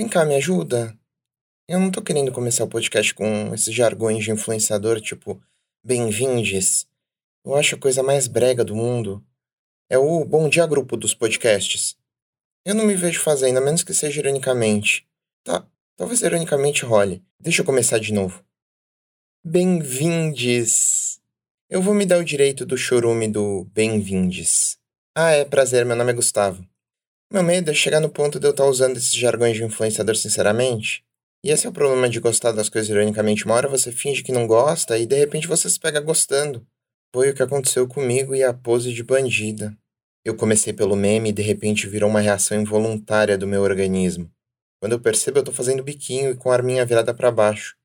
Vem cá, me ajuda. Eu não tô querendo começar o podcast com esses jargões de influenciador, tipo, bem-vindes. Eu acho a coisa mais brega do mundo. É o bom dia grupo dos podcasts. Eu não me vejo fazendo, a menos que seja ironicamente. Tá, talvez ironicamente role. Deixa eu começar de novo. Bem-vindes. Eu vou me dar o direito do chorume do bem-vindes. Ah, é prazer, meu nome é Gustavo. Meu medo é chegar no ponto de eu estar usando esses jargões de influenciador sinceramente e esse é o problema de gostar das coisas ironicamente. Uma hora você finge que não gosta e de repente você se pega gostando. Foi o que aconteceu comigo e a pose de bandida. Eu comecei pelo meme e de repente virou uma reação involuntária do meu organismo. Quando eu percebo, eu tô fazendo biquinho e com a arminha virada para baixo.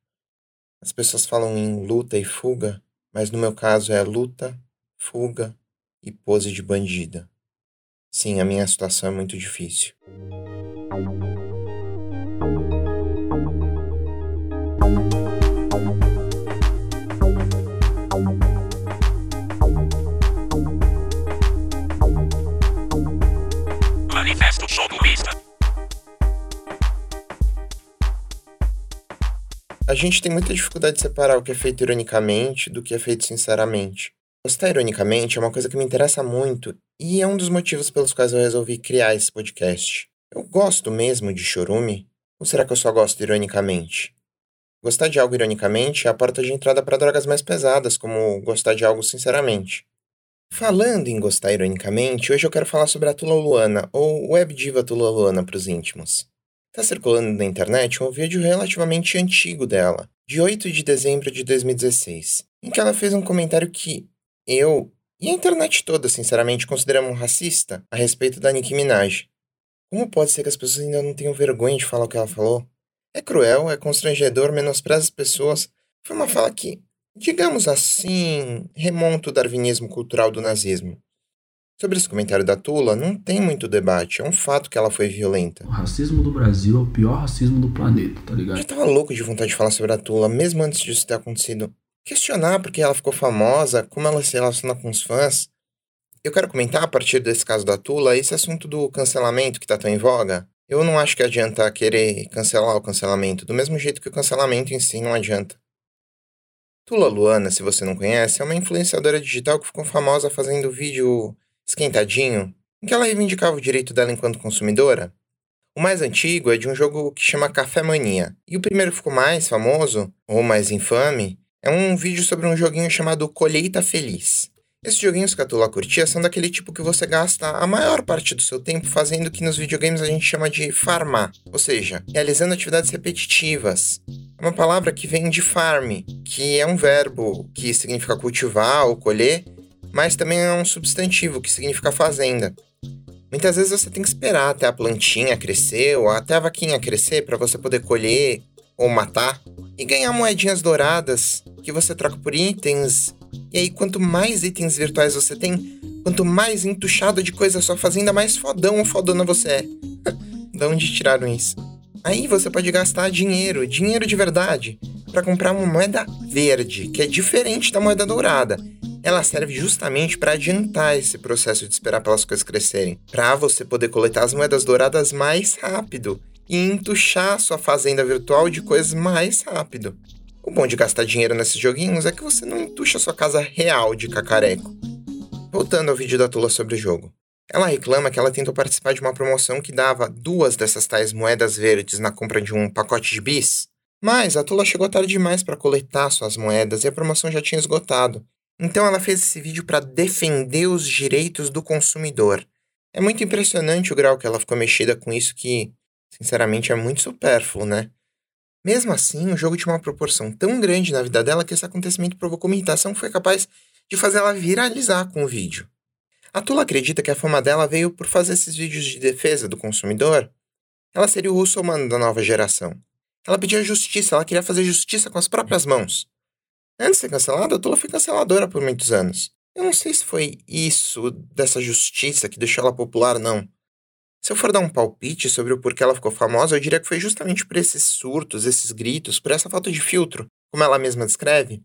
As pessoas falam em luta e fuga, mas no meu caso é luta, fuga e pose de bandida. Sim, a minha situação é muito difícil. A gente tem muita dificuldade de separar o que é feito ironicamente do que é feito sinceramente. Gostar ironicamente é uma coisa que me interessa muito e é um dos motivos pelos quais eu resolvi criar esse podcast. Eu gosto mesmo de chorume? Ou será que eu só gosto ironicamente? Gostar de algo ironicamente é a porta de entrada para drogas mais pesadas, como gostar de algo sinceramente. Falando em gostar ironicamente, hoje eu quero falar sobre a Tula Luana, ou Web Diva Tula Luana para os íntimos. Está circulando na internet um vídeo relativamente antigo dela, de 8 de dezembro de 2016, em que ela fez um comentário que eu e a internet toda, sinceramente, consideramos racista a respeito da Nicki Minaj. Como pode ser que as pessoas ainda não tenham vergonha de falar o que ela falou? É cruel, é constrangedor, menospreza as pessoas. Foi uma fala que, digamos assim, remonta o darwinismo cultural do nazismo. Sobre esse comentário da Tula, não tem muito debate, é um fato que ela foi violenta. O racismo do Brasil é o pior racismo do planeta, tá ligado? Eu já tava louco de vontade de falar sobre a Tula, mesmo antes disso ter acontecido. Questionar porque ela ficou famosa, como ela se relaciona com os fãs. Eu quero comentar, a partir desse caso da Tula, esse assunto do cancelamento que tá tão em voga. Eu não acho que adianta querer cancelar o cancelamento, do mesmo jeito que o cancelamento em si não adianta. Tula Luana, se você não conhece, é uma influenciadora digital que ficou famosa fazendo vídeo esquentadinho, em que ela reivindicava o direito dela enquanto consumidora. O mais antigo é de um jogo que chama Café Mania, e o primeiro que ficou mais famoso, ou mais infame, é um vídeo sobre um joguinho chamado Colheita Feliz. Esses joguinhos que a Tula curtia são daquele tipo que você gasta a maior parte do seu tempo fazendo o que nos videogames a gente chama de farmar, ou seja, realizando atividades repetitivas. É uma palavra que vem de farm, que é um verbo que significa cultivar ou colher, mas também é um substantivo que significa fazenda. Muitas vezes você tem que esperar até a plantinha crescer ou até a vaquinha crescer para você poder colher ou matar e ganhar moedinhas douradas que você troca por itens. E aí, quanto mais itens virtuais você tem, quanto mais entuchado de coisa sua fazenda, mais fodão ou fodona você é. de onde tiraram isso? Aí você pode gastar dinheiro, dinheiro de verdade, para comprar uma moeda verde, que é diferente da moeda dourada ela serve justamente para adiantar esse processo de esperar pelas coisas crescerem, para você poder coletar as moedas douradas mais rápido e entuchar sua fazenda virtual de coisas mais rápido. O bom de gastar dinheiro nesses joguinhos é que você não entuxa sua casa real de cacareco. Voltando ao vídeo da Tula sobre o jogo. Ela reclama que ela tentou participar de uma promoção que dava duas dessas tais moedas verdes na compra de um pacote de bis, mas a Tula chegou tarde demais para coletar suas moedas e a promoção já tinha esgotado. Então ela fez esse vídeo para defender os direitos do consumidor. É muito impressionante o grau que ela ficou mexida com isso que, sinceramente, é muito supérfluo, né? Mesmo assim, o jogo tinha uma proporção tão grande na vida dela que esse acontecimento provocou uma irritação que foi capaz de fazer ela viralizar com o vídeo. A Tula acredita que a fama dela veio por fazer esses vídeos de defesa do consumidor. Ela seria o russomano da nova geração. Ela pedia justiça, ela queria fazer justiça com as próprias mãos. Antes de ser cancelada, a Tula foi canceladora por muitos anos. Eu não sei se foi isso, dessa justiça, que deixou ela popular, não. Se eu for dar um palpite sobre o porquê ela ficou famosa, eu diria que foi justamente por esses surtos, esses gritos, por essa falta de filtro, como ela mesma descreve.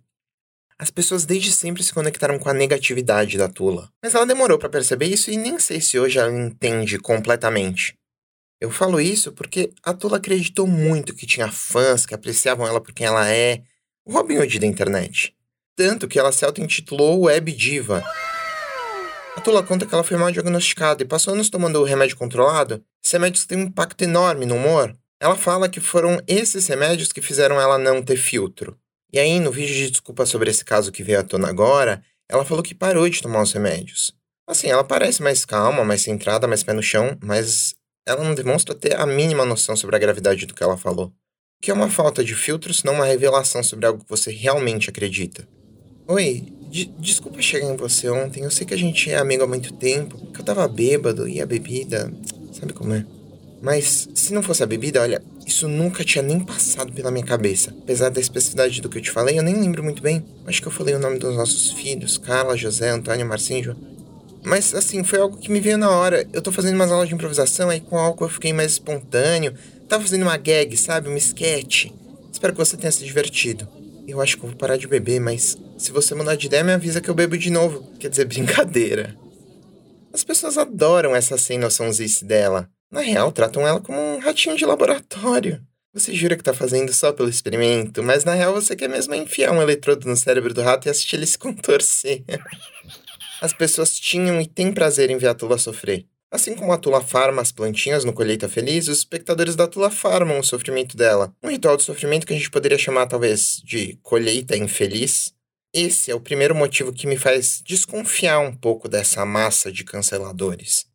As pessoas desde sempre se conectaram com a negatividade da Tula. Mas ela demorou para perceber isso e nem sei se hoje ela entende completamente. Eu falo isso porque a Tula acreditou muito que tinha fãs que apreciavam ela por quem ela é, o Robin Hood da internet. Tanto que ela se auto-intitulou Web Diva. A Tula conta que ela foi mal diagnosticada e passou anos tomando o remédio controlado. Esses remédios têm um impacto enorme no humor. Ela fala que foram esses remédios que fizeram ela não ter filtro. E aí, no vídeo de desculpa sobre esse caso que veio à tona agora, ela falou que parou de tomar os remédios. Assim, ela parece mais calma, mais centrada, mais pé no chão, mas ela não demonstra ter a mínima noção sobre a gravidade do que ela falou. O que é uma falta de filtro, senão uma revelação sobre algo que você realmente acredita. Oi, desculpa chegar em você ontem. Eu sei que a gente é amigo há muito tempo, que eu tava bêbado e a bebida. Sabe como é? Mas se não fosse a bebida, olha, isso nunca tinha nem passado pela minha cabeça. Apesar da especificidade do que eu te falei, eu nem lembro muito bem. Acho que eu falei o nome dos nossos filhos: Carla, José, Antônio, Marcinho. Mas assim, foi algo que me veio na hora. Eu tô fazendo umas aulas de improvisação, aí com álcool eu fiquei mais espontâneo. Tava fazendo uma gag, sabe? Um sketch. Espero que você tenha se divertido. Eu acho que eu vou parar de beber, mas se você mudar de ideia, me avisa que eu bebo de novo. Quer dizer, brincadeira. As pessoas adoram essa sem noçãozice dela. Na real, tratam ela como um ratinho de laboratório. Você jura que tá fazendo só pelo experimento, mas na real você quer mesmo enfiar um eletrodo no cérebro do rato e assistir ele se contorcer. As pessoas tinham e têm prazer em ver a Tula sofrer. Assim como a Tula farma as plantinhas no Colheita Feliz, os espectadores da Tula farmam o sofrimento dela. Um ritual de sofrimento que a gente poderia chamar, talvez, de colheita infeliz. Esse é o primeiro motivo que me faz desconfiar um pouco dessa massa de canceladores.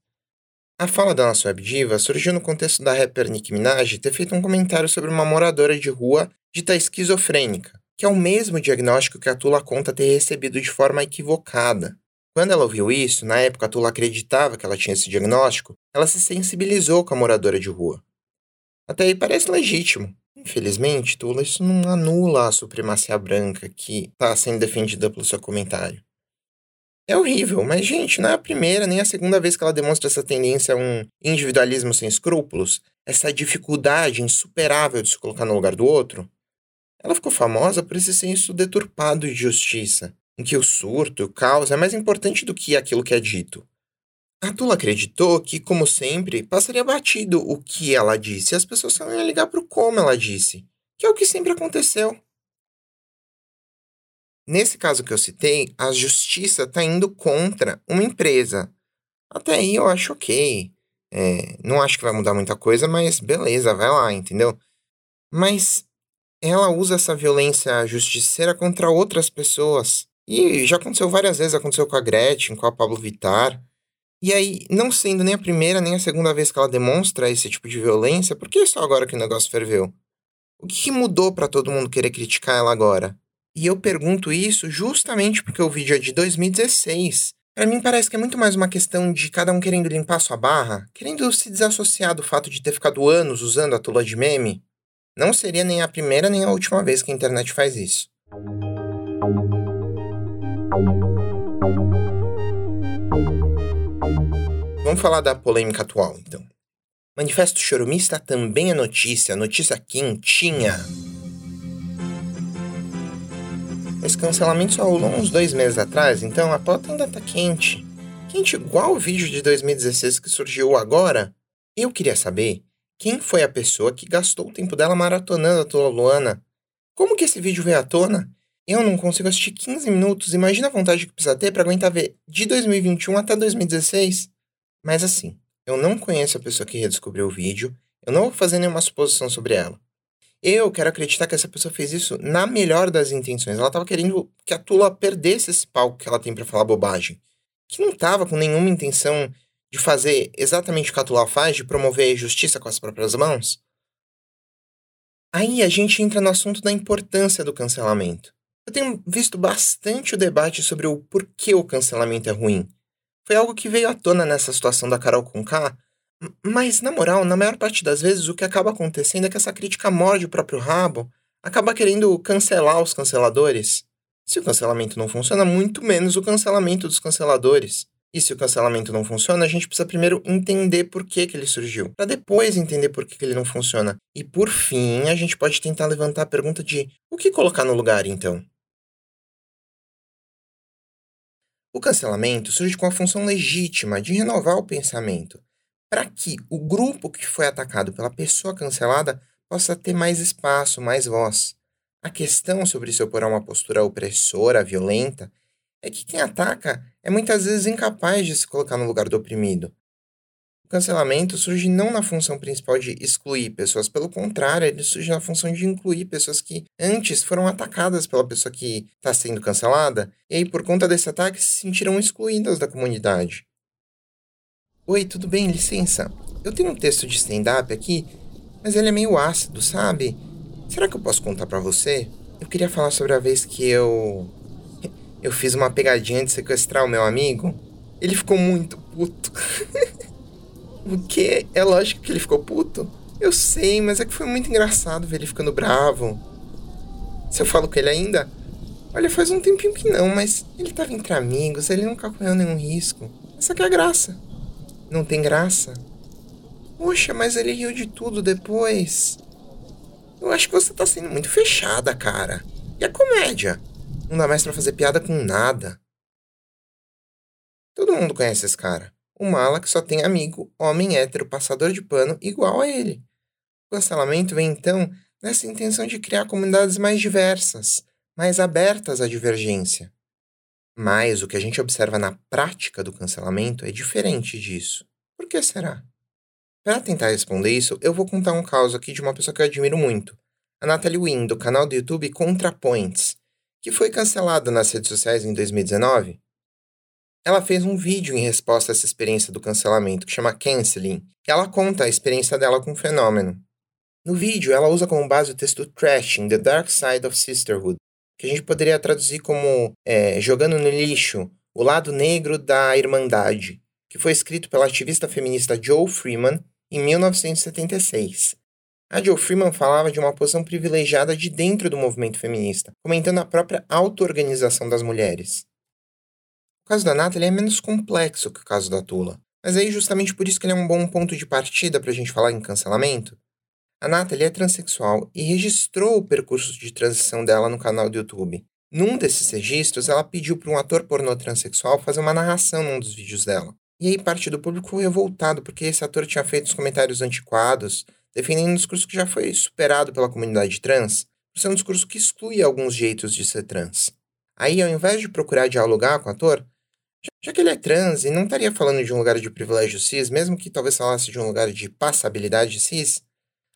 A fala da nossa webdiva surgiu no contexto da rapper Nicki Minaj ter feito um comentário sobre uma moradora de rua dita esquizofrênica, que é o mesmo diagnóstico que a Tula conta ter recebido de forma equivocada. Quando ela ouviu isso, na época a Tula acreditava que ela tinha esse diagnóstico, ela se sensibilizou com a moradora de rua. Até aí parece legítimo. Infelizmente, Tula, isso não anula a supremacia branca que está sendo defendida pelo seu comentário. É horrível, mas, gente, não é a primeira nem a segunda vez que ela demonstra essa tendência a um individualismo sem escrúpulos, essa dificuldade insuperável de se colocar no lugar do outro. Ela ficou famosa por esse senso deturpado de justiça, em que o surto, caos é mais importante do que aquilo que é dito. A Tula acreditou que, como sempre, passaria batido o que ela disse e as pessoas só iam ligar para o como ela disse, que é o que sempre aconteceu. Nesse caso que eu citei, a justiça está indo contra uma empresa. Até aí eu acho ok. É, não acho que vai mudar muita coisa, mas beleza, vai lá, entendeu? Mas ela usa essa violência justiceira contra outras pessoas. E já aconteceu várias vezes, aconteceu com a Gretchen, com a Pablo Vittar. E aí, não sendo nem a primeira nem a segunda vez que ela demonstra esse tipo de violência, por que só agora que o negócio ferveu? O que mudou para todo mundo querer criticar ela agora? E eu pergunto isso justamente porque o vídeo é de 2016. Para mim parece que é muito mais uma questão de cada um querendo limpar sua barra, querendo se desassociar do fato de ter ficado anos usando a tula de meme. Não seria nem a primeira nem a última vez que a internet faz isso. Vamos falar da polêmica atual, então. Manifesto Chorumista também é notícia, notícia quentinha. Esse cancelamento só rolou uns dois meses atrás, então a pauta ainda tá quente. Quente igual o vídeo de 2016 que surgiu agora. Eu queria saber quem foi a pessoa que gastou o tempo dela maratonando a Tula Luana. Como que esse vídeo veio à tona? Eu não consigo assistir 15 minutos, imagina a vontade que precisa ter para aguentar ver de 2021 até 2016. Mas assim, eu não conheço a pessoa que redescobriu o vídeo, eu não vou fazer nenhuma suposição sobre ela. Eu quero acreditar que essa pessoa fez isso na melhor das intenções. Ela estava querendo que a Tula perdesse esse palco que ela tem para falar bobagem. Que não estava com nenhuma intenção de fazer exatamente o que a Tula faz, de promover a justiça com as próprias mãos. Aí a gente entra no assunto da importância do cancelamento. Eu tenho visto bastante o debate sobre o porquê o cancelamento é ruim. Foi algo que veio à tona nessa situação da Carol Conká, mas, na moral, na maior parte das vezes, o que acaba acontecendo é que essa crítica morde o próprio rabo, acaba querendo cancelar os canceladores. Se o cancelamento não funciona, muito menos o cancelamento dos canceladores. E se o cancelamento não funciona, a gente precisa primeiro entender por que, que ele surgiu, para depois entender por que, que ele não funciona. E por fim, a gente pode tentar levantar a pergunta de o que colocar no lugar então? O cancelamento surge com a função legítima de renovar o pensamento, para que o grupo que foi atacado pela pessoa cancelada possa ter mais espaço, mais voz. A questão sobre se opor a uma postura opressora, violenta, é que quem ataca é muitas vezes incapaz de se colocar no lugar do oprimido. O cancelamento surge não na função principal de excluir pessoas, pelo contrário, ele surge na função de incluir pessoas que antes foram atacadas pela pessoa que está sendo cancelada, e aí, por conta desse ataque, se sentiram excluídas da comunidade. Oi, tudo bem? Licença. Eu tenho um texto de stand-up aqui, mas ele é meio ácido, sabe? Será que eu posso contar para você? Eu queria falar sobre a vez que eu. Eu fiz uma pegadinha de sequestrar o meu amigo. Ele ficou muito puto. O quê? É lógico que ele ficou puto. Eu sei, mas é que foi muito engraçado ver ele ficando bravo. Se eu falo com ele ainda? Olha, faz um tempinho que não, mas ele tava entre amigos, ele nunca correu nenhum risco. Essa que é a graça. Não tem graça? Poxa, mas ele riu de tudo depois. Eu acho que você tá sendo muito fechada, cara. E a comédia? Não dá mais pra fazer piada com nada. Todo mundo conhece esse cara o mala que só tem amigo, homem hétero, passador de pano, igual a ele. O cancelamento vem então nessa intenção de criar comunidades mais diversas, mais abertas à divergência. Mas o que a gente observa na prática do cancelamento é diferente disso. Por que será? Para tentar responder isso, eu vou contar um caso aqui de uma pessoa que eu admiro muito, a Natalie Wynn, do canal do YouTube ContraPoints, que foi cancelada nas redes sociais em 2019 ela fez um vídeo em resposta a essa experiência do cancelamento, que chama Canceling, e ela conta a experiência dela com o fenômeno. No vídeo, ela usa como base o texto Trashing, The Dark Side of Sisterhood, que a gente poderia traduzir como é, Jogando no Lixo, O Lado Negro da Irmandade, que foi escrito pela ativista feminista Joe Freeman em 1976. A Joe Freeman falava de uma posição privilegiada de dentro do movimento feminista, comentando a própria auto-organização das mulheres. O caso da Nathalie é menos complexo que o caso da Tula, mas aí justamente por isso que ele é um bom ponto de partida para a gente falar em cancelamento. A Nathalie é transexual e registrou o percurso de transição dela no canal do YouTube. Num desses registros, ela pediu para um ator pornô transexual fazer uma narração num dos vídeos dela. E aí parte do público ficou revoltado porque esse ator tinha feito os comentários antiquados, defendendo um discurso que já foi superado pela comunidade trans, por ser um discurso que exclui alguns jeitos de ser trans. Aí, ao invés de procurar dialogar com o ator, já que ele é trans e não estaria falando de um lugar de privilégio cis, mesmo que talvez falasse de um lugar de passabilidade cis,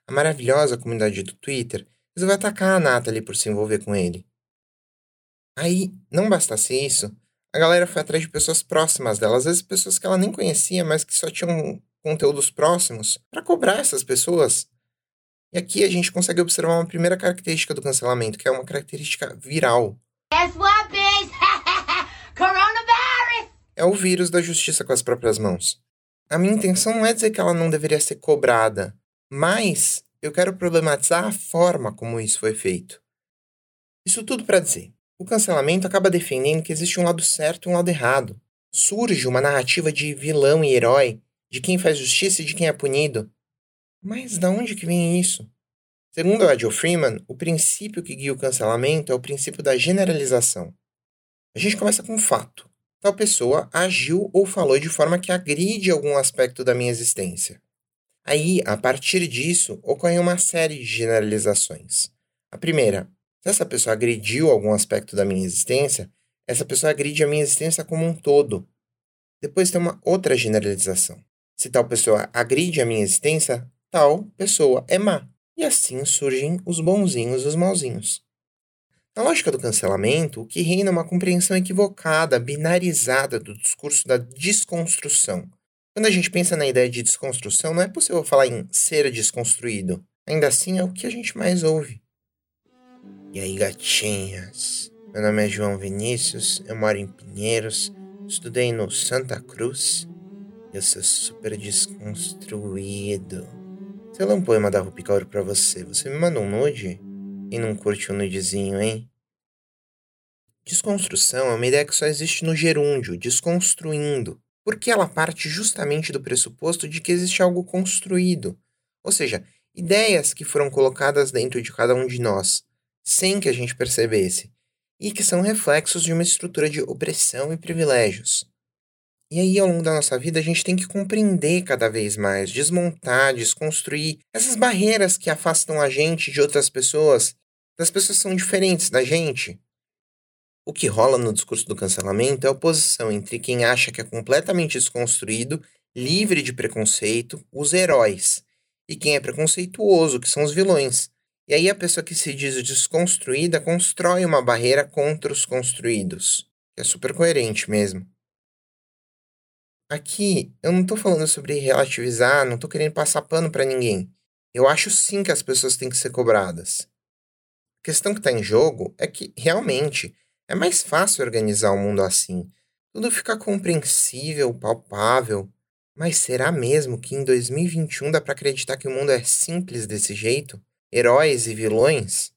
a maravilhosa comunidade do Twitter resolveu atacar a Natalie por se envolver com ele. Aí, não bastasse isso, a galera foi atrás de pessoas próximas dela, às vezes pessoas que ela nem conhecia, mas que só tinham conteúdos próximos, para cobrar essas pessoas. E aqui a gente consegue observar uma primeira característica do cancelamento, que é uma característica viral. Guess what, bitch? é o vírus da justiça com as próprias mãos. A minha intenção não é dizer que ela não deveria ser cobrada, mas eu quero problematizar a forma como isso foi feito. Isso tudo para dizer: o cancelamento acaba defendendo que existe um lado certo e um lado errado. Surge uma narrativa de vilão e herói, de quem faz justiça e de quem é punido. Mas da onde que vem isso? Segundo a Joe Freeman, o princípio que guia o cancelamento é o princípio da generalização. A gente começa com um fato tal pessoa agiu ou falou de forma que agride algum aspecto da minha existência. Aí, a partir disso, ocorre uma série de generalizações. A primeira, se essa pessoa agrediu algum aspecto da minha existência, essa pessoa agride a minha existência como um todo. Depois tem uma outra generalização. Se tal pessoa agride a minha existência, tal pessoa é má. E assim surgem os bonzinhos e os mauzinhos. Na lógica do cancelamento, o que reina é uma compreensão equivocada, binarizada do discurso da desconstrução. Quando a gente pensa na ideia de desconstrução, não é possível falar em ser desconstruído. Ainda assim, é o que a gente mais ouve. E aí, gatinhas? Meu nome é João Vinícius, eu moro em Pinheiros, estudei no Santa Cruz. Eu sou super desconstruído. Se eu ler um poema da Rupi Kaur pra você, você me manda um nude? E não curte o nudezinho, hein? Desconstrução é uma ideia que só existe no gerúndio, desconstruindo, porque ela parte justamente do pressuposto de que existe algo construído, ou seja, ideias que foram colocadas dentro de cada um de nós, sem que a gente percebesse, e que são reflexos de uma estrutura de opressão e privilégios. E aí, ao longo da nossa vida, a gente tem que compreender cada vez mais, desmontar, desconstruir essas barreiras que afastam a gente de outras pessoas, das pessoas que são diferentes da gente. O que rola no discurso do cancelamento é a oposição entre quem acha que é completamente desconstruído, livre de preconceito, os heróis, e quem é preconceituoso, que são os vilões. E aí a pessoa que se diz desconstruída constrói uma barreira contra os construídos. É super coerente mesmo. Aqui, eu não tô falando sobre relativizar, não tô querendo passar pano para ninguém. Eu acho sim que as pessoas têm que ser cobradas. A questão que está em jogo é que, realmente, é mais fácil organizar o mundo assim. Tudo fica compreensível, palpável. Mas será mesmo que em 2021 dá para acreditar que o mundo é simples desse jeito? Heróis e vilões?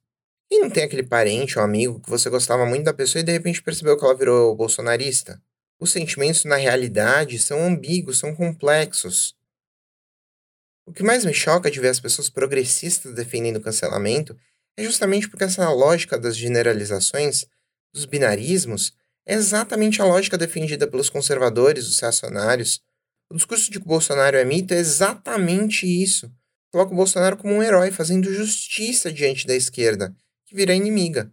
E não tem aquele parente ou amigo que você gostava muito da pessoa e de repente percebeu que ela virou bolsonarista? Os sentimentos na realidade são ambíguos, são complexos. O que mais me choca de ver as pessoas progressistas defendendo o cancelamento é justamente porque essa lógica das generalizações, dos binarismos, é exatamente a lógica defendida pelos conservadores, os reacionários. O discurso de que o Bolsonaro é mito é exatamente isso. Coloca o Bolsonaro como um herói, fazendo justiça diante da esquerda, que vira inimiga.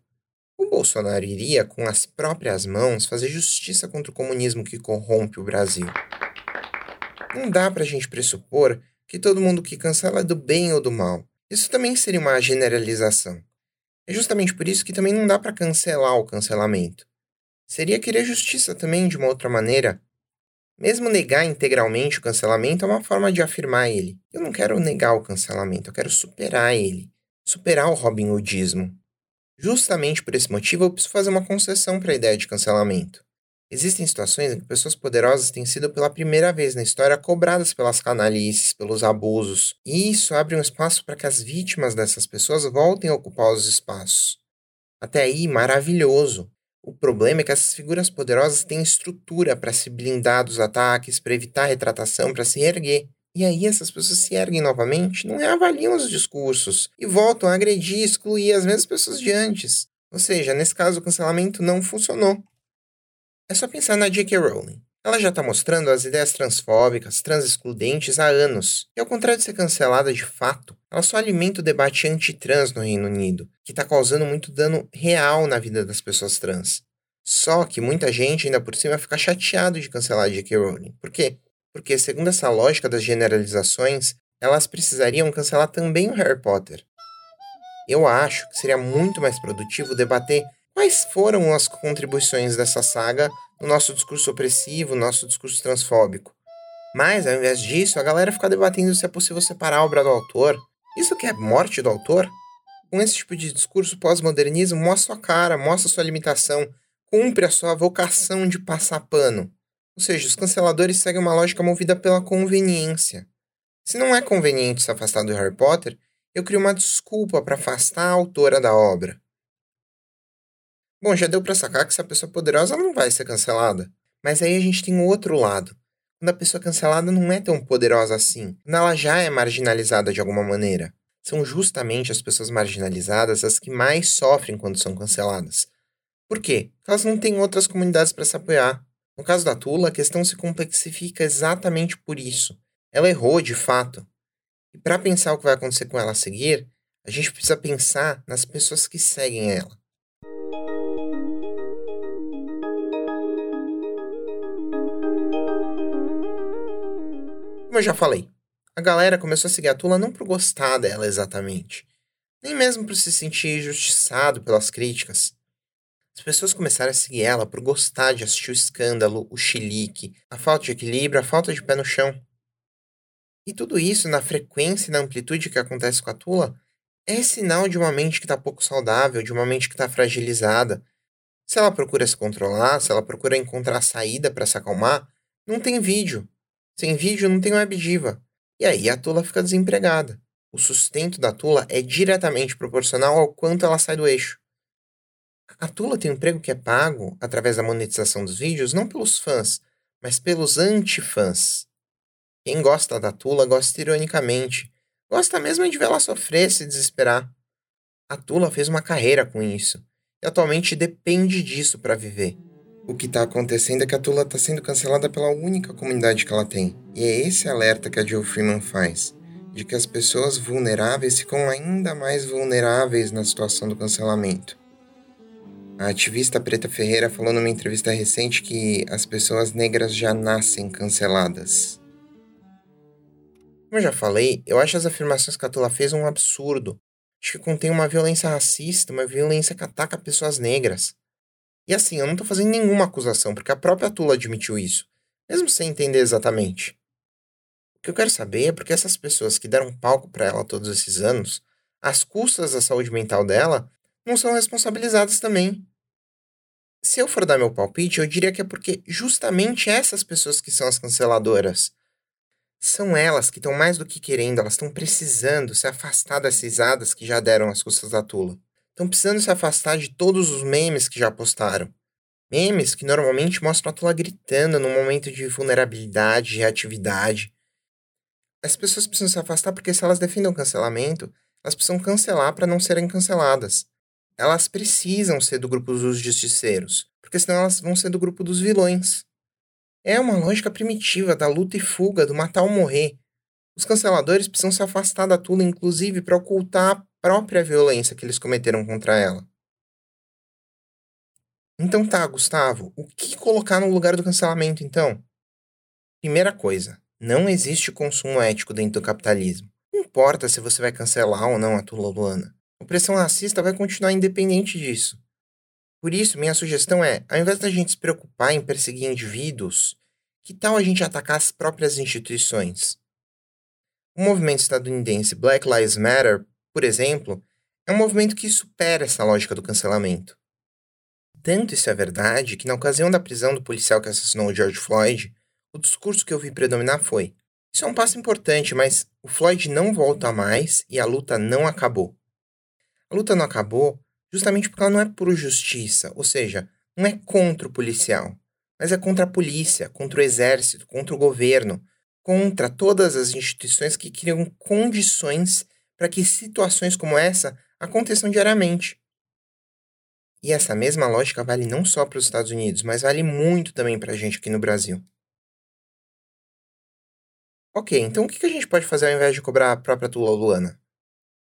O Bolsonaro iria, com as próprias mãos, fazer justiça contra o comunismo que corrompe o Brasil. Não dá pra gente pressupor que todo mundo que cancela é do bem ou do mal. Isso também seria uma generalização. É justamente por isso que também não dá para cancelar o cancelamento. Seria querer justiça também de uma outra maneira. Mesmo negar integralmente o cancelamento é uma forma de afirmar ele. Eu não quero negar o cancelamento, eu quero superar ele. Superar o Robin Hoodismo. Justamente por esse motivo, eu preciso fazer uma concessão para a ideia de cancelamento. Existem situações em que pessoas poderosas têm sido pela primeira vez na história cobradas pelas canalices, pelos abusos, e isso abre um espaço para que as vítimas dessas pessoas voltem a ocupar os espaços. Até aí, maravilhoso. O problema é que essas figuras poderosas têm estrutura para se blindar dos ataques, para evitar retratação, para se erguer. E aí essas pessoas se erguem novamente, não reavaliam os discursos e voltam a agredir e excluir as mesmas pessoas de antes. Ou seja, nesse caso o cancelamento não funcionou. É só pensar na J.K. Rowling. Ela já está mostrando as ideias transfóbicas, transexcludentes há anos. E ao contrário de ser cancelada de fato, ela só alimenta o debate anti-trans no Reino Unido, que está causando muito dano real na vida das pessoas trans. Só que muita gente ainda por cima fica chateado de cancelar a J.K. Rowling. Por quê? porque, segundo essa lógica das generalizações, elas precisariam cancelar também o Harry Potter. Eu acho que seria muito mais produtivo debater quais foram as contribuições dessa saga no nosso discurso opressivo, no nosso discurso transfóbico. Mas, ao invés disso, a galera fica debatendo se é possível separar a obra do autor. Isso que é morte do autor? Com esse tipo de discurso, pós-modernismo mostra sua cara, mostra sua limitação, cumpre a sua vocação de passar pano. Ou seja, os canceladores seguem uma lógica movida pela conveniência. Se não é conveniente se afastar do Harry Potter, eu crio uma desculpa para afastar a autora da obra. Bom, já deu para sacar que essa pessoa poderosa não vai ser cancelada. Mas aí a gente tem o outro lado. Quando a pessoa cancelada não é tão poderosa assim, quando ela já é marginalizada de alguma maneira. São justamente as pessoas marginalizadas as que mais sofrem quando são canceladas. Por quê? Porque elas não têm outras comunidades para se apoiar. No caso da Tula, a questão se complexifica exatamente por isso. Ela errou de fato. E para pensar o que vai acontecer com ela a seguir, a gente precisa pensar nas pessoas que seguem ela. Como eu já falei, a galera começou a seguir a Tula não por gostar dela exatamente, nem mesmo por se sentir injustiçado pelas críticas. As pessoas começaram a seguir ela por gostar de assistir o escândalo, o chilique, a falta de equilíbrio, a falta de pé no chão. E tudo isso, na frequência e na amplitude que acontece com a Tula, é sinal de uma mente que está pouco saudável, de uma mente que está fragilizada. Se ela procura se controlar, se ela procura encontrar saída para se acalmar, não tem vídeo. Sem vídeo não tem web diva. E aí a Tula fica desempregada. O sustento da Tula é diretamente proporcional ao quanto ela sai do eixo. A Tula tem um emprego que é pago através da monetização dos vídeos não pelos fãs, mas pelos antifãs. Quem gosta da Tula gosta ironicamente. Gosta mesmo de vê-la sofrer, se desesperar. A Tula fez uma carreira com isso e atualmente depende disso para viver. O que está acontecendo é que a Tula está sendo cancelada pela única comunidade que ela tem. E é esse alerta que a Jill Freeman faz, de que as pessoas vulneráveis ficam ainda mais vulneráveis na situação do cancelamento. A ativista Preta Ferreira falou numa entrevista recente que as pessoas negras já nascem canceladas. Como eu já falei, eu acho as afirmações que a Tula fez um absurdo. Acho que contém uma violência racista, uma violência que ataca pessoas negras. E assim, eu não tô fazendo nenhuma acusação, porque a própria Tula admitiu isso, mesmo sem entender exatamente. O que eu quero saber é porque essas pessoas que deram palco para ela todos esses anos, às custas da saúde mental dela, não são responsabilizadas também. Se eu for dar meu palpite, eu diria que é porque justamente essas pessoas que são as canceladoras são elas que estão mais do que querendo, elas estão precisando se afastar das risadas que já deram às custas da Tula. Estão precisando se afastar de todos os memes que já postaram. Memes que normalmente mostram a Tula gritando num momento de vulnerabilidade, reatividade. As pessoas precisam se afastar porque se elas defendem o cancelamento, elas precisam cancelar para não serem canceladas elas precisam ser do grupo dos justiceiros, porque senão elas vão ser do grupo dos vilões. É uma lógica primitiva da luta e fuga, do matar ou morrer. Os canceladores precisam se afastar da Tula, inclusive, para ocultar a própria violência que eles cometeram contra ela. Então tá, Gustavo, o que colocar no lugar do cancelamento, então? Primeira coisa, não existe consumo ético dentro do capitalismo. Não importa se você vai cancelar ou não a Tula Luana. A opressão racista vai continuar independente disso. Por isso, minha sugestão é, ao invés da gente se preocupar em perseguir indivíduos, que tal a gente atacar as próprias instituições? O movimento estadunidense Black Lives Matter, por exemplo, é um movimento que supera essa lógica do cancelamento. Tanto isso é verdade que, na ocasião da prisão do policial que assassinou George Floyd, o discurso que eu vi predominar foi: Isso é um passo importante, mas o Floyd não volta mais e a luta não acabou. A luta não acabou justamente porque ela não é por justiça, ou seja, não é contra o policial, mas é contra a polícia, contra o exército, contra o governo, contra todas as instituições que criam condições para que situações como essa aconteçam diariamente. E essa mesma lógica vale não só para os Estados Unidos, mas vale muito também para a gente aqui no Brasil. Ok, então o que a gente pode fazer ao invés de cobrar a própria Tula Luana?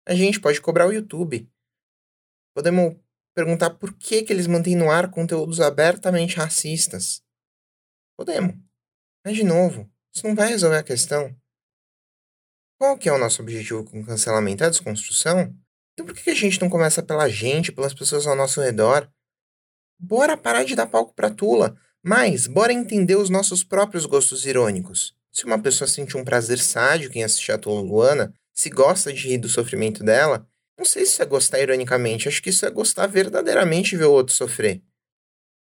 A gente pode cobrar o YouTube. Podemos perguntar por que, que eles mantêm no ar conteúdos abertamente racistas. Podemos. Mas, de novo, isso não vai resolver a questão. Qual que é o nosso objetivo com o cancelamento? É a desconstrução? Então por que a gente não começa pela gente, pelas pessoas ao nosso redor? Bora parar de dar palco pra Tula, mas bora entender os nossos próprios gostos irônicos. Se uma pessoa sente um prazer sádico em assistir a Tula Luana, se gosta de rir do sofrimento dela, não sei se isso é gostar ironicamente, acho que isso é gostar verdadeiramente ver o outro sofrer.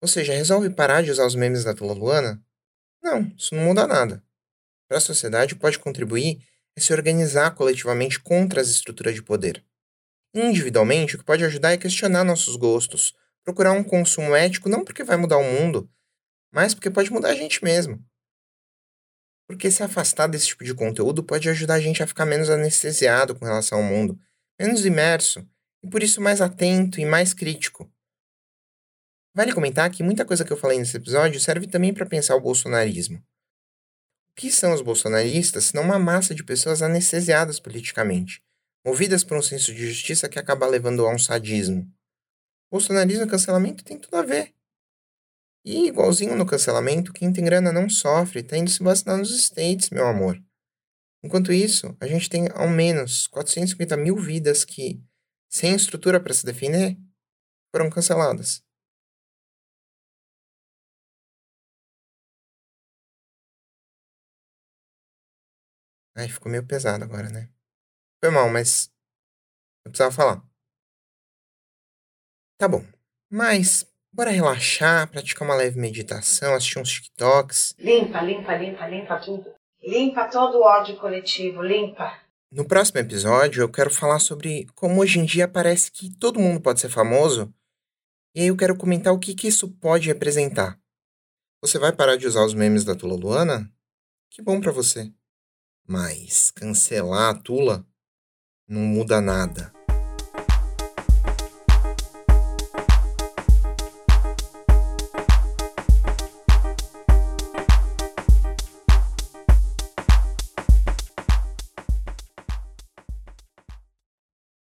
Ou seja, resolve parar de usar os memes da Tula Luana? Não, isso não muda nada. Para a sociedade, pode contribuir é se organizar coletivamente contra as estruturas de poder. Individualmente, o que pode ajudar é questionar nossos gostos, procurar um consumo ético não porque vai mudar o mundo, mas porque pode mudar a gente mesmo. Porque se afastar desse tipo de conteúdo pode ajudar a gente a ficar menos anestesiado com relação ao mundo, menos imerso e por isso mais atento e mais crítico. Vale comentar que muita coisa que eu falei nesse episódio serve também para pensar o bolsonarismo. Que são os bolsonaristas senão uma massa de pessoas anestesiadas politicamente, movidas por um senso de justiça que acaba levando a um sadismo? Bolsonarismo e cancelamento tem tudo a ver. E, igualzinho no cancelamento, quem tem grana não sofre, tá indo se vacinar nos States, meu amor. Enquanto isso, a gente tem ao menos 450 mil vidas que, sem estrutura para se defender, foram canceladas. Ai, ficou meio pesado agora, né? Foi mal, mas eu precisava falar. Tá bom. Mas Bora relaxar, praticar uma leve meditação, assistir uns TikToks. Limpa, limpa, limpa, limpa tudo. Limpa todo o ódio coletivo, limpa. No próximo episódio, eu quero falar sobre como hoje em dia parece que todo mundo pode ser famoso. E aí eu quero comentar o que, que isso pode representar. Você vai parar de usar os memes da Tula Luana? Que bom para você. Mas cancelar a Tula não muda nada.